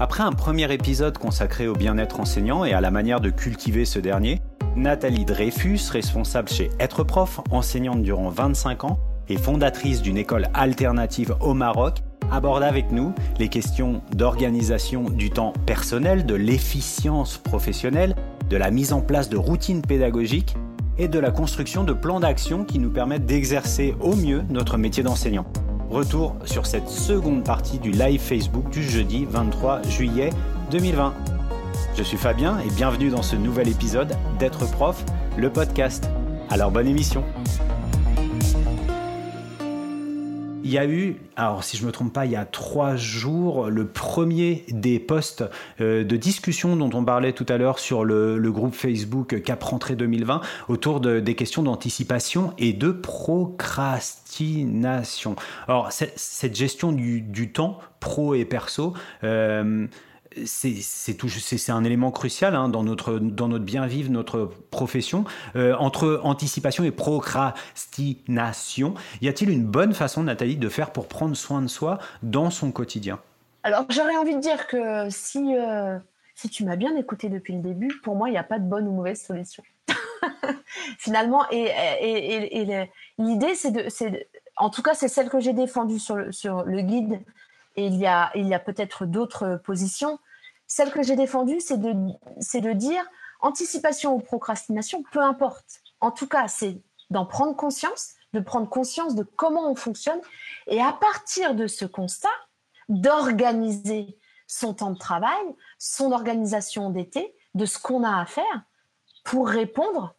Après un premier épisode consacré au bien-être enseignant et à la manière de cultiver ce dernier, Nathalie Dreyfus, responsable chez Être Prof, enseignante durant 25 ans et fondatrice d'une école alternative au Maroc, aborde avec nous les questions d'organisation du temps personnel, de l'efficience professionnelle, de la mise en place de routines pédagogiques et de la construction de plans d'action qui nous permettent d'exercer au mieux notre métier d'enseignant. Retour sur cette seconde partie du live Facebook du jeudi 23 juillet 2020. Je suis Fabien et bienvenue dans ce nouvel épisode d'être prof, le podcast. Alors bonne émission. Il y a eu, alors si je me trompe pas, il y a trois jours, le premier des posts euh, de discussion dont on parlait tout à l'heure sur le, groupe Facebook Cap Rentrée 2020 autour des questions d'anticipation et de procrastination. Alors cette gestion du, temps, pro et perso, euh, c'est un élément crucial hein, dans, notre, dans notre bien vivre, notre profession. Euh, entre anticipation et procrastination, y a-t-il une bonne façon, Nathalie, de faire pour prendre soin de soi dans son quotidien? Alors, j'aurais envie de dire que si, euh, si tu m'as bien écouté depuis le début, pour moi, il n'y a pas de bonne ou mauvaise solution. Finalement, et, l'idée, c'est de, En tout cas, c'est celle que j'ai défendue sur le guide et il y a, il y a peut-être d'autres positions. Celle que j'ai défendue, c'est de, c'est de dire anticipation ou procrastination, peu importe. En tout cas, c'est d'en prendre conscience, de prendre conscience de comment on fonctionne et à partir de ce constat, d'organiser son temps de travail, son organisation d'été, de ce qu'on a à faire pour répondre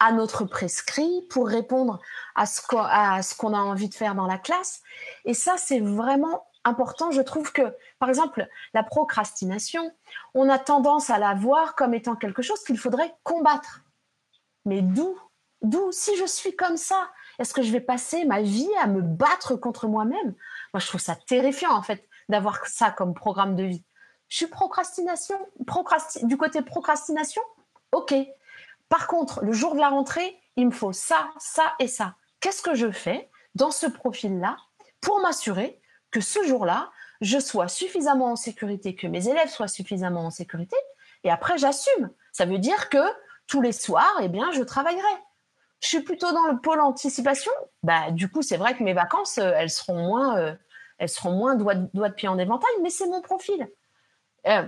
à notre prescrit, pour répondre à ce qu'on a envie de faire dans la classe. Et ça, c'est vraiment important. Je trouve que, par exemple, la procrastination, on a tendance à la voir comme étant quelque chose qu'il faudrait combattre. Mais d'où D'où Si je suis comme ça, est-ce que je vais passer ma vie à me battre contre moi-même? Moi, je trouve ça terrifiant, en fait, d'avoir ça comme programme de vie. Je suis procrastination, du côté procrastination Ok. Par contre, le jour de la rentrée, il me faut ça, ça et ça. Qu'est-ce que je fais dans ce profil-là pour m'assurer que ce jour-là, je sois suffisamment en sécurité, que mes élèves soient suffisamment en sécurité, et après j'assume. Ça veut dire que tous les soirs, eh bien, je travaillerai. Je suis plutôt dans le pôle anticipation. Bah, du coup, c'est vrai que mes vacances, euh, elles seront moins, euh, elles seront moins doigts, de pied en éventail, mais c'est mon profil. Euh,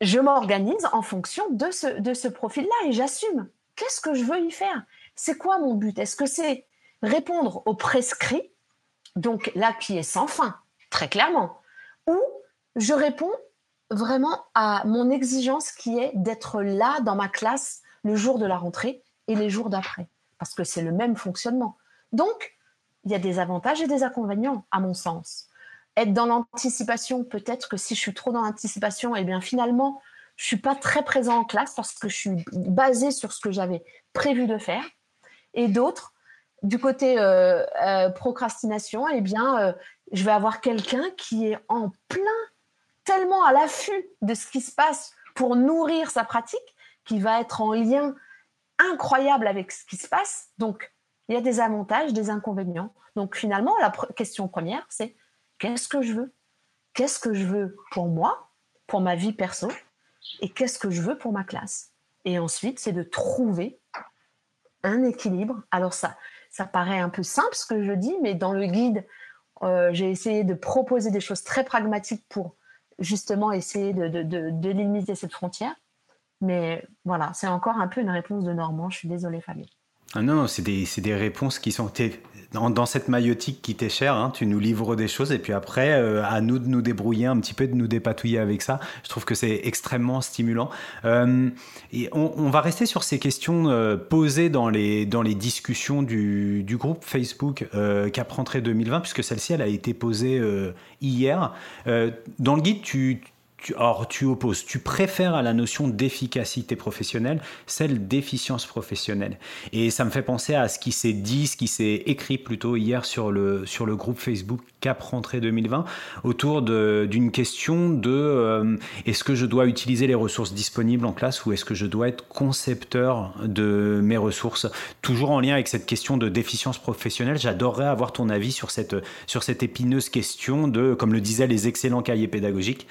je m'organise en fonction de ce, de ce profil-là et j'assume. Qu'est-ce que je veux y faire? C'est quoi mon but? Est-ce que c'est répondre aux prescrits donc là qui est sans fin, très clairement, ou je réponds vraiment à mon exigence qui est d'être là dans ma classe le jour de la rentrée et les jours d'après, parce que c'est le même fonctionnement. Donc, il y a des avantages et des inconvénients, à mon sens. Être dans l'anticipation, peut-être que si je suis trop dans l'anticipation, eh bien finalement, je suis pas très présent en classe parce que je suis basée sur ce que j'avais prévu de faire. Et d'autres, du côté euh, euh, procrastination, eh bien, euh, je vais avoir quelqu'un qui est en plein, tellement à l'affût de ce qui se passe pour nourrir sa pratique, qui va être en lien incroyable avec ce qui se passe. Donc, il y a des avantages, des inconvénients. Donc, finalement, la question première, c'est qu'est-ce que je veux? Qu'est-ce que je veux pour moi, pour ma vie perso, et qu'est-ce que je veux pour ma classe? Et ensuite, c'est de trouver un équilibre. Alors ça, ça paraît un peu simple ce que je dis, mais dans le guide, euh, j'ai essayé de proposer des choses très pragmatiques pour justement essayer de, de, limiter cette frontière. Mais voilà, c'est encore un peu une réponse de Normand. Je suis désolée, Fabien. Ah non, c'est des, des, réponses qui sont dans, cette maillotique qui t'est chère, hein, tu nous livres des choses et puis après, euh, à nous de nous débrouiller un petit peu, de nous dépatouiller avec ça. Je trouve que c'est extrêmement stimulant. Euh, et on, va rester sur ces questions euh, posées dans les, dans les discussions du, du groupe Facebook Cap Rentrée 2020, puisque celle-ci, elle a été posée hier. dans le guide, tu, or, tu opposes, tu préfères à la notion d'efficacité professionnelle celle d'efficience professionnelle. Et ça me fait penser à ce qui s'est dit, ce qui s'est écrit plutôt hier sur le, sur le groupe Facebook Cap Rentrée 2020 autour d'une question de euh, est-ce que je dois utiliser les ressources disponibles en classe ou est-ce que je dois être concepteur de mes ressources? Toujours en lien avec cette question de déficience professionnelle, j'adorerais avoir ton avis sur cette, sur cette épineuse question de, comme le disaient les excellents cahiers pédagogiques,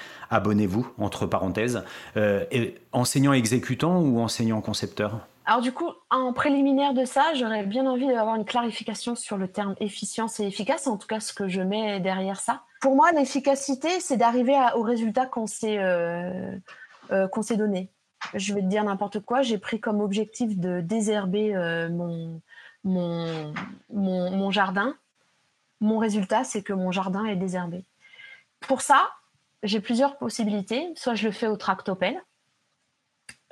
abonnez-vous, entre parenthèses, euh, enseignant exécutant ou enseignant concepteur? Alors du coup, en préliminaire de ça, j'aurais bien envie d'avoir une clarification sur le terme efficience et efficace, en tout cas ce que je mets derrière ça. Pour moi, l'efficacité, c'est d'arriver au résultat qu'on s'est euh, euh, qu'on s'est donné. Je vais te dire n'importe quoi, j'ai pris comme objectif de désherber mon, mon, mon jardin. Mon résultat, c'est que mon jardin est désherbé. Pour ça, j'ai plusieurs possibilités. Soit je le fais au tractopelle,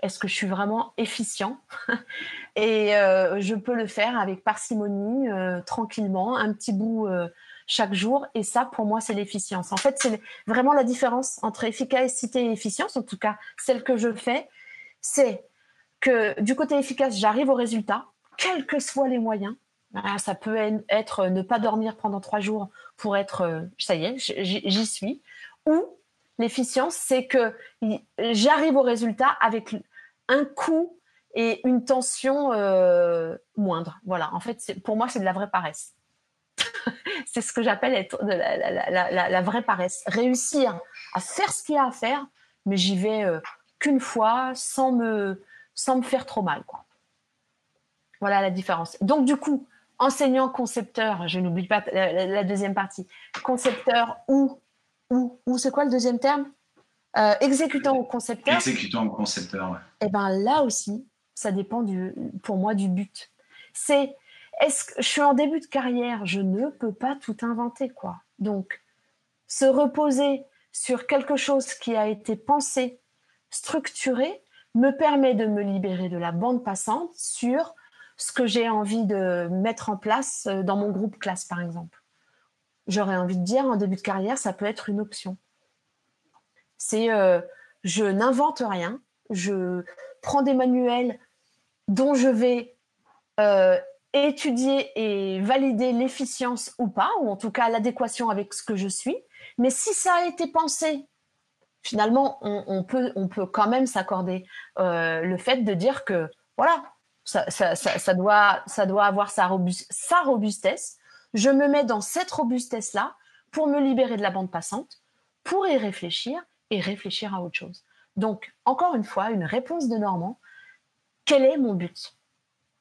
est-ce que je suis vraiment efficient Et euh, je peux le faire avec parcimonie, euh, tranquillement, un petit bout euh, chaque jour. Et ça, pour moi, c'est l'efficience. En fait, c'est vraiment la différence entre efficacité et efficience, en tout cas celle que je fais, c'est que du côté efficace, j'arrive au résultat, quels que soient les moyens. Ah, ça peut être ne pas dormir pendant trois jours pour être, ça y est, j'y suis. Ou l'efficience, c'est que j'arrive au résultat avec un coût et une tension euh, moindre. Voilà, en fait, pour moi, c'est de la vraie paresse. c'est ce que j'appelle être de la, vraie paresse. Réussir à faire ce qu'il y a à faire, mais j'y vais euh, qu'une fois sans me, sans me faire trop mal. Quoi. Voilà la différence. Donc, du coup, enseignant, concepteur, je n'oublie pas la, deuxième partie, concepteur ou, ou, ou c'est quoi le deuxième terme? Euh, exécutant ou concepteur. Exécutant ou concepteur, ouais. Et eh ben là aussi, ça dépend du, pour moi du but. C'est est-ce que je suis en début de carrière, je ne peux pas tout inventer quoi. Donc se reposer sur quelque chose qui a été pensé, structuré, me permet de me libérer de la bande passante sur ce que j'ai envie de mettre en place euh, dans mon groupe classe par exemple. J'aurais envie de dire en début de carrière, ça peut être une option. C'est euh, je n'invente rien, je prends des manuels dont je vais euh, étudier et valider l'efficience ou pas, ou en tout cas l'adéquation avec ce que je suis. Mais si ça a été pensé, finalement, on, peut, on peut quand même s'accorder euh, le fait de dire que voilà, ça, doit, ça doit avoir sa robustesse. Je me mets dans cette robustesse-là pour me libérer de la bande passante, pour y réfléchir et réfléchir à autre chose. Donc, encore une fois, une réponse de Normand. Quel est mon but?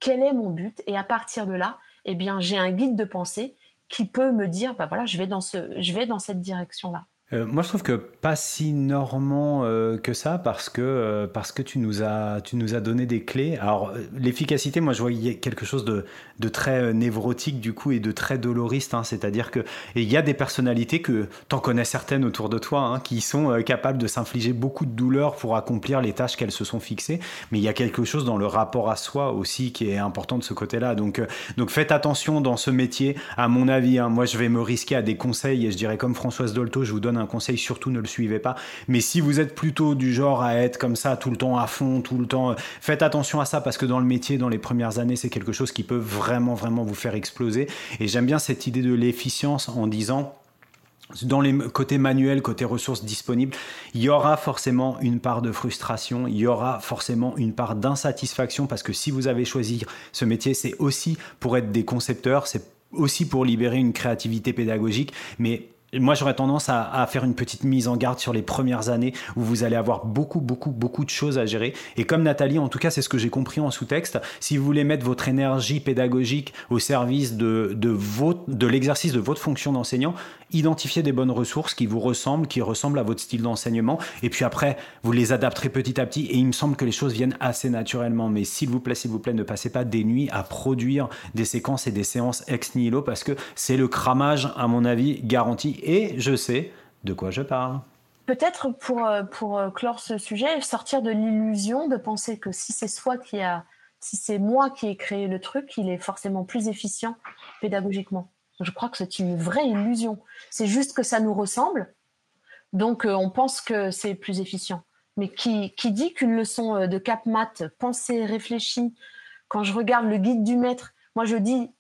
Quel est mon but? Et à partir de là, eh bien, j'ai un guide de pensée qui peut me dire, bah voilà, je vais dans ce, je vais dans cette direction-là. Euh, moi, je trouve que pas si normand euh, que ça parce que, euh, parce que tu, nous as, tu nous as donné des clés. Alors, l'efficacité, moi, je voyais quelque chose de, de très névrotique du coup et de très doloriste. Hein. C'est-à-dire que il y a des personnalités que tu en connais certaines autour de toi hein, qui sont capables de s'infliger beaucoup de douleur pour accomplir les tâches qu'elles se sont fixées. Mais il y a quelque chose dans le rapport à soi aussi qui est important de ce côté-là. Donc, donc faites attention dans ce métier. À mon avis, hein. moi, je vais me risquer à des conseils et je dirais comme Françoise Dolto, je vous donne un conseil, surtout ne le suivez pas. Mais si vous êtes plutôt du genre à être comme ça tout le temps à fond, tout le temps, faites attention à ça parce que dans le métier, dans les premières années, c'est quelque chose qui peut vraiment, vraiment vous faire exploser. Et j'aime bien cette idée de l'efficience en disant dans les côtés manuels, côté ressources disponibles, il y aura forcément une part de frustration, il y aura forcément une part d'insatisfaction parce que si vous avez choisi ce métier, c'est aussi pour être des concepteurs, c'est aussi pour libérer une créativité pédagogique, mais moi, j'aurais tendance à, faire une petite mise en garde sur les premières années où vous allez avoir beaucoup, beaucoup, beaucoup de choses à gérer. Et comme Nathalie, en tout cas, c'est ce que j'ai compris en sous-texte, si vous voulez mettre votre énergie pédagogique au service de, de, de l'exercice de votre fonction d'enseignant, identifiez des bonnes ressources qui vous ressemblent, qui ressemblent à votre style d'enseignement. Et puis après, vous les adapterez petit à petit. Et il me semble que les choses viennent assez naturellement. Mais s'il vous plaît, s'il vous plaît, ne passez pas des nuits à produire des séquences et des séances ex nihilo parce que c'est le cramage, à mon avis, garanti et je sais de quoi je parle. Peut-être pour, euh, pour euh, clore ce sujet, sortir de l'illusion de penser que si c'est soi qui a, si c'est moi qui ai créé le truc, il est forcément plus efficient pédagogiquement. Je crois que c'est une vraie illusion. C'est juste que ça nous ressemble, Donc, on pense que c'est plus efficient. Mais qui, qui dit qu'une leçon de cap maths pensée, réfléchie, quand je regarde le guide du maître, moi je dis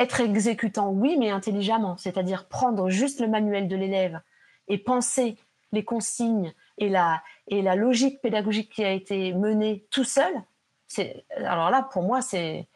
être exécutant, oui, mais intelligemment, c'est-à-dire prendre juste le manuel de l'élève et penser les consignes et la, logique pédagogique qui a été menée tout seul, alors là, pour moi, c'est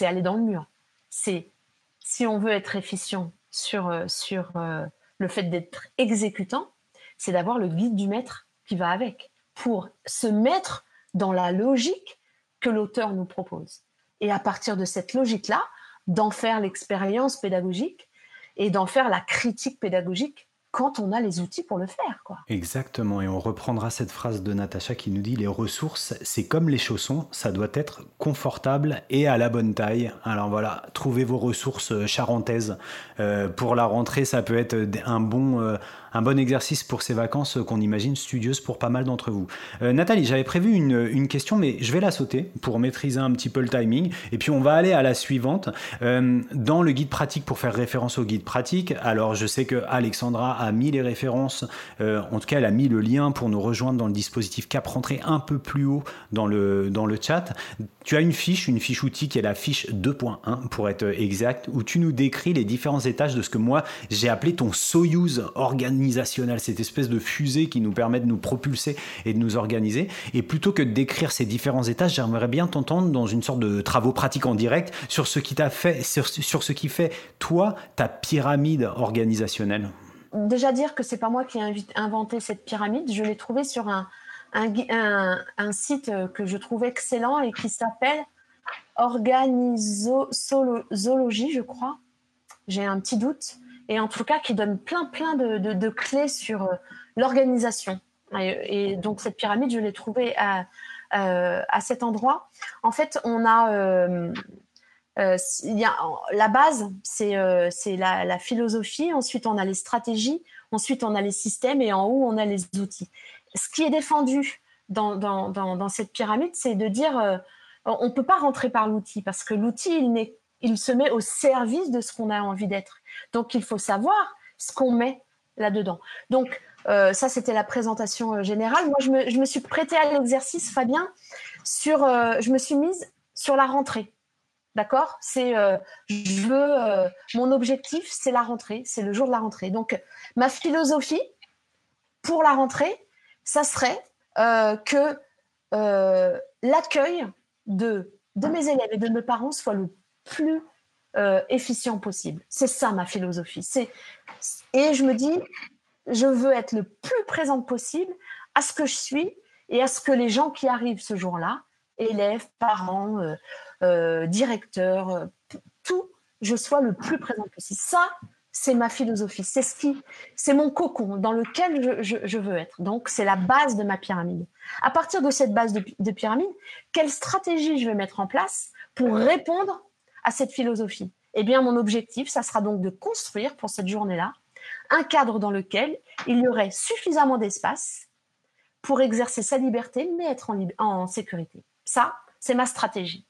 aller dans le mur. C'est si on veut être efficient sur, sur euh, le fait d'être exécutant, c'est d'avoir le guide du maître qui va avec pour se mettre dans la logique que l'auteur nous propose. Et à partir de cette logique-là, d'en faire l'expérience pédagogique et d'en faire la critique pédagogique quand on a les outils pour le faire. Quoi. Exactement, et on reprendra cette phrase de Natacha qui nous dit les ressources, c'est comme les chaussons, ça doit être confortable et à la bonne taille. Alors voilà, trouvez vos ressources charentaises. Euh, pour la rentrée, ça peut être un bon, euh, un bon exercice pour ces vacances qu'on imagine studieuses pour pas mal d'entre vous. Euh, Nathalie, j'avais prévu une, question, mais je vais la sauter pour maîtriser un petit peu le timing. Et puis on va aller à la suivante. Euh, dans le guide pratique, pour faire référence au guide pratique, alors je sais que Alexandra a mis les références, euh, en tout cas elle a mis le lien pour nous rejoindre dans le dispositif Cap rentré un peu plus haut dans le, dans le chat. Tu as une fiche, une fiche outil qui est la fiche 2.1 pour être exact, où tu nous décris les différents étages de ce que moi j'ai appelé ton Soyuz organisé cette espèce de fusée qui nous permet de nous propulser et de nous organiser. Et plutôt que de décrire ces différents étages, j'aimerais bien t'entendre dans une sorte de travaux pratiques en direct sur ce qui t'a fait, sur, ce qui fait toi ta pyramide organisationnelle. Déjà dire que c'est pas moi qui ai inventé cette pyramide, je l'ai trouvée sur un, un, site que je trouve excellent et qui s'appelle Organisologie, je crois. J'ai un petit doute et en tout cas qui donne plein plein de, clés sur euh, l'organisation. Et, donc cette pyramide, je l'ai trouvée à, euh, cet endroit. En fait, on a, euh, la base, c'est la, philosophie. Ensuite, on a les stratégies. Ensuite, on a les systèmes. Et en haut, on a les outils. Ce qui est défendu dans, cette pyramide, c'est de dire on ne peut pas rentrer par l'outil parce que l'outil, il n'est il se met au service de ce qu'on a envie d'être. Donc, il faut savoir ce qu'on met là-dedans. Donc, euh, ça, c'était la présentation euh, générale. Moi, je me, suis prêtée à l'exercice, Fabien, sur, euh, je me suis mise sur la rentrée. D'accord? C'est, mon objectif, c'est la rentrée, c'est le jour de la rentrée. Donc, ma philosophie pour la rentrée, ça serait que l'accueil de, de mes élèves et de mes parents soit le plus euh, efficient possible. C'est ça ma philosophie. Et je me dis, je veux être le plus présente possible à ce que je suis et à ce que les gens qui arrivent ce jour-là, élèves, parents, euh, euh, directeurs, tout, je sois le plus présente possible. Ça, c'est ma philosophie. C'est ce qui, c'est mon cocon dans lequel je, veux être. Donc, c'est la base de ma pyramide. À partir de cette base de, de pyramide, quelle stratégie je vais mettre en place pour répondre à cette philosophie Eh bien, mon objectif, ça sera donc de construire pour cette journée-là un cadre dans lequel il y aurait suffisamment d'espace pour exercer sa liberté, mais être en, sécurité. Ça, c'est ma stratégie.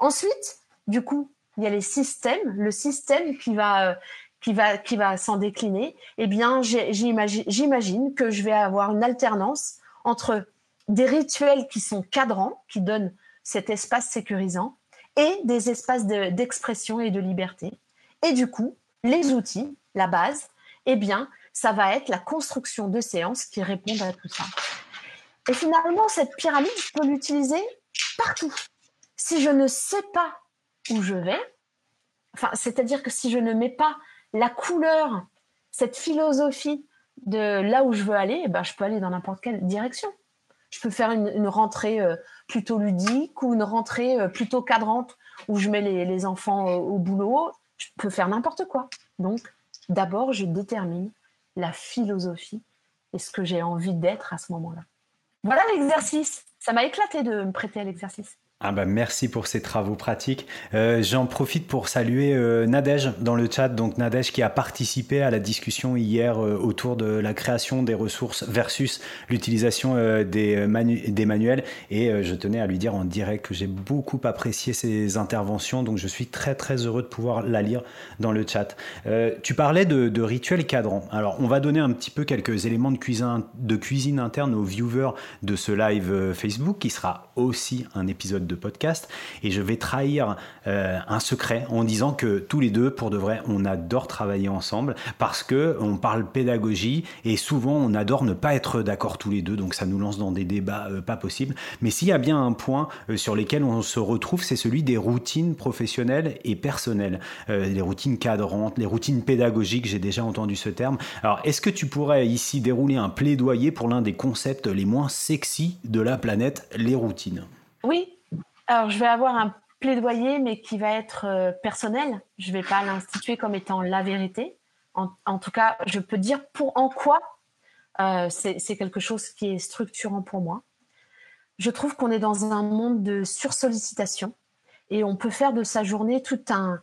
Ensuite, du coup, il y a les systèmes, le système qui va, euh, qui va, qui va s'en décliner. Eh bien, j'imagine que je vais avoir une alternance entre des rituels qui sont cadrants, qui donnent cet espace sécurisant, et des espaces d'expression et de liberté. Et du coup, les outils, la base, eh bien, ça va être la construction de séances qui répondent à tout ça. Et finalement, cette pyramide, je peux l'utiliser partout. Si je ne sais pas où je vais, enfin, c'est-à-dire que si je ne mets pas la couleur, cette philosophie de là où je veux aller, eh ben, je peux aller dans n'importe quelle direction. Je peux faire une, rentrée euh, plutôt ludique ou une rentrée euh, plutôt cadrante où je mets les, enfants au boulot. Je peux faire n'importe quoi. Donc, d'abord, je détermine la philosophie et ce que j'ai envie d'être à ce moment-là. Voilà l'exercice. Ça m'a éclaté de me prêter à l'exercice. Ah bah merci pour ces travaux pratiques. Euh, j'en profite pour saluer euh, Nadège dans le chat, donc Nadège qui a participé à la discussion hier euh, autour de la création des ressources versus l'utilisation des, des manuels. Et je tenais à lui dire en direct que j'ai beaucoup apprécié ses interventions, donc je suis très très heureux de pouvoir la lire dans le chat. tu parlais de, de rituels cadrans. Alors on va donner un petit peu quelques éléments de cuisine, de cuisine interne aux viewers de ce live Facebook qui sera aussi un épisode de podcast et je vais trahir euh, un secret en disant que tous les deux, pour de vrai, on adore travailler ensemble parce que on parle pédagogie et souvent on adore ne pas être d'accord tous les deux, donc ça nous lance dans des débats euh, pas possibles. Mais s'il y a bien un point euh, sur lesquels on se retrouve, c'est celui des routines professionnelles et personnelles, les routines cadrantes, les routines pédagogiques. J'ai déjà entendu ce terme. Alors, est-ce que tu pourrais ici dérouler un plaidoyer pour l'un des concepts les moins sexy de la planète, les routines? Oui, alors, je vais avoir un plaidoyer, mais qui va être euh, personnel. Je ne vais pas l'instituer comme étant la vérité. En, tout cas, je peux dire pour en quoi euh, c'est quelque chose qui est structurant pour moi. Je trouve qu'on est dans un monde de sursollicitation et on peut faire de sa journée tout un,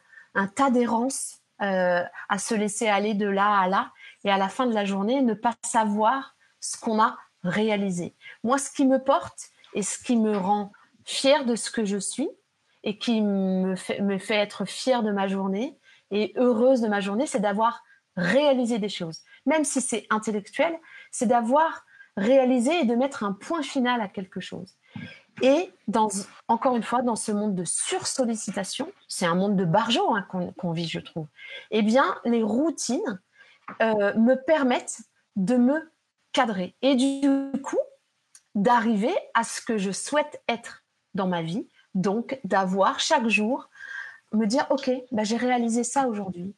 tas d'errances euh, à se laisser aller de là à là et à la fin de la journée ne pas savoir ce qu'on a réalisé. Moi, ce qui me porte et ce qui me rend fière de ce que je suis et qui me fait, être fière de ma journée et heureuse de ma journée, c'est d'avoir réalisé des choses. Même si c'est intellectuel, c'est d'avoir réalisé et de mettre un point final à quelque chose. Et dans, encore une fois, dans ce monde de sursollicitation, c'est un monde de barjots hein, qu'on vit, je trouve, eh bien, les routines euh, me permettent de me cadrer et du coup, d'arriver à ce que je souhaite être dans ma vie. Donc, d'avoir chaque jour, me dire, OK, bah, j'ai réalisé ça aujourd'hui.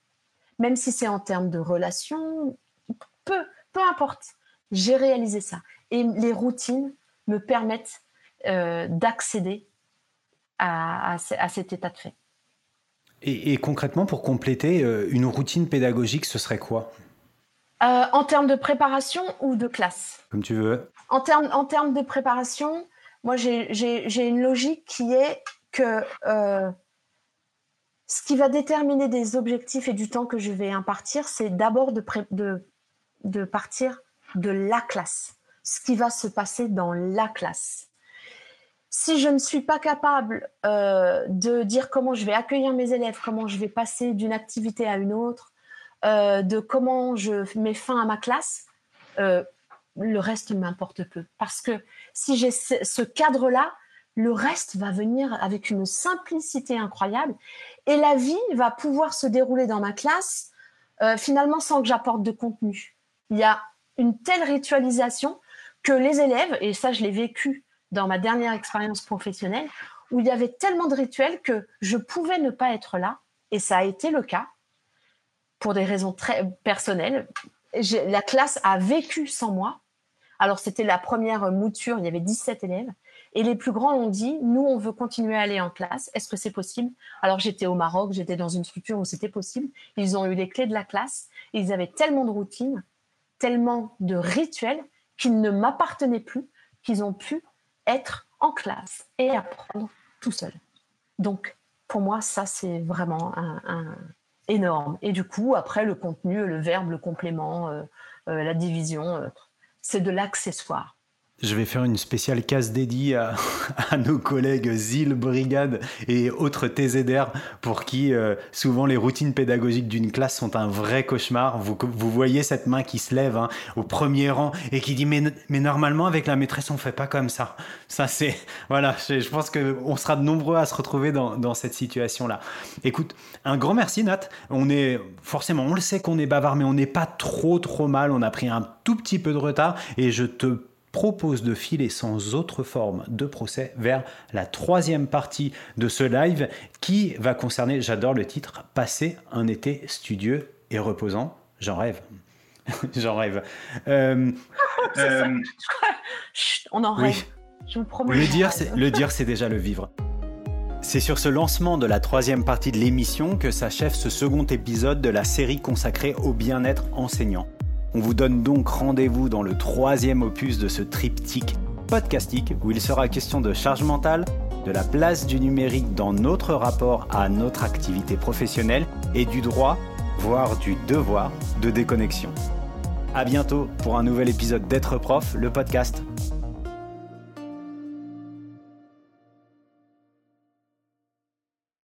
Même si c'est en termes de relation, peu, peu importe, j'ai réalisé ça. Et les routines me permettent euh, d'accéder à, à, cet état de fait. Et, concrètement, pour compléter, euh, une routine pédagogique, ce serait quoi? Euh, En termes de préparation ou de classe? Comme tu veux. En termes, en termes de préparation, moi, j'ai une logique qui est que euh, ce qui va déterminer des objectifs et du temps que je vais impartir, c'est d'abord de, partir de la classe, ce qui va se passer dans la classe. Si je ne suis pas capable euh, de dire comment je vais accueillir mes élèves, comment je vais passer d'une activité à une autre, euh, de comment je mets fin à ma classe, le reste m'importe peu. Parce que si j'ai ce, cadre-là, le reste va venir avec une simplicité incroyable et la vie va pouvoir se dérouler dans ma classe euh, finalement sans que j'apporte de contenu. Il y a une telle ritualisation que les élèves, et ça je l'ai vécu dans ma dernière expérience professionnelle, où il y avait tellement de rituels que je pouvais ne pas être là, et ça a été le cas pour des raisons très personnelles. La classe a vécu sans moi, alors, c'était la première mouture, il y avait 17 élèves. Et les plus grands ont dit, nous, on veut continuer à aller en classe. Est-ce que c'est possible? Alors, j'étais au Maroc, j'étais dans une structure où c'était possible. Ils ont eu les clés de la classe. ils avaient tellement de routines, tellement de rituels qu'ils ne m'appartenaient plus, qu'ils ont pu être en classe et apprendre tout seul. Donc, pour moi, ça, c'est vraiment énorme. Et du coup, après, le contenu, le verbe, le complément, euh, euh, la division, euh, c'est de l'accessoire. Je vais faire une spéciale case dédiée à, nos collègues ZIL, Brigade et autres TZR pour qui euh, souvent les routines pédagogiques d'une classe sont un vrai cauchemar. Vous, vous voyez cette main qui se lève hein, au premier rang et qui dit mais, mais normalement avec la maîtresse on fait pas comme ça. Ça c'est voilà, je, pense qu'on sera de nombreux à se retrouver dans, dans cette situation-là. Écoute, un grand merci Nat. On est forcément, on le sait qu'on est bavard mais on n'est pas trop trop mal. On a pris un tout petit peu de retard et je te propose de filer sans autre forme de procès vers la troisième partie de ce live qui va concerner, j'adore le titre, Passer un été studieux et reposant. J'en rêve. J'en rêve. Euh, euh, on en rêve. Je vous promets. Le dire, c'est, le dire, c'est déjà le vivre. C'est sur ce lancement de la troisième partie de l'émission que s'achève ce second épisode de la série consacrée au bien-être enseignant. On vous donne donc rendez-vous dans le troisième opus de ce triptyque podcastique où il sera question de charge mentale, de la place du numérique dans notre rapport à notre activité professionnelle et du droit, voire du devoir de déconnexion. À bientôt pour un nouvel épisode d'être prof, le podcast.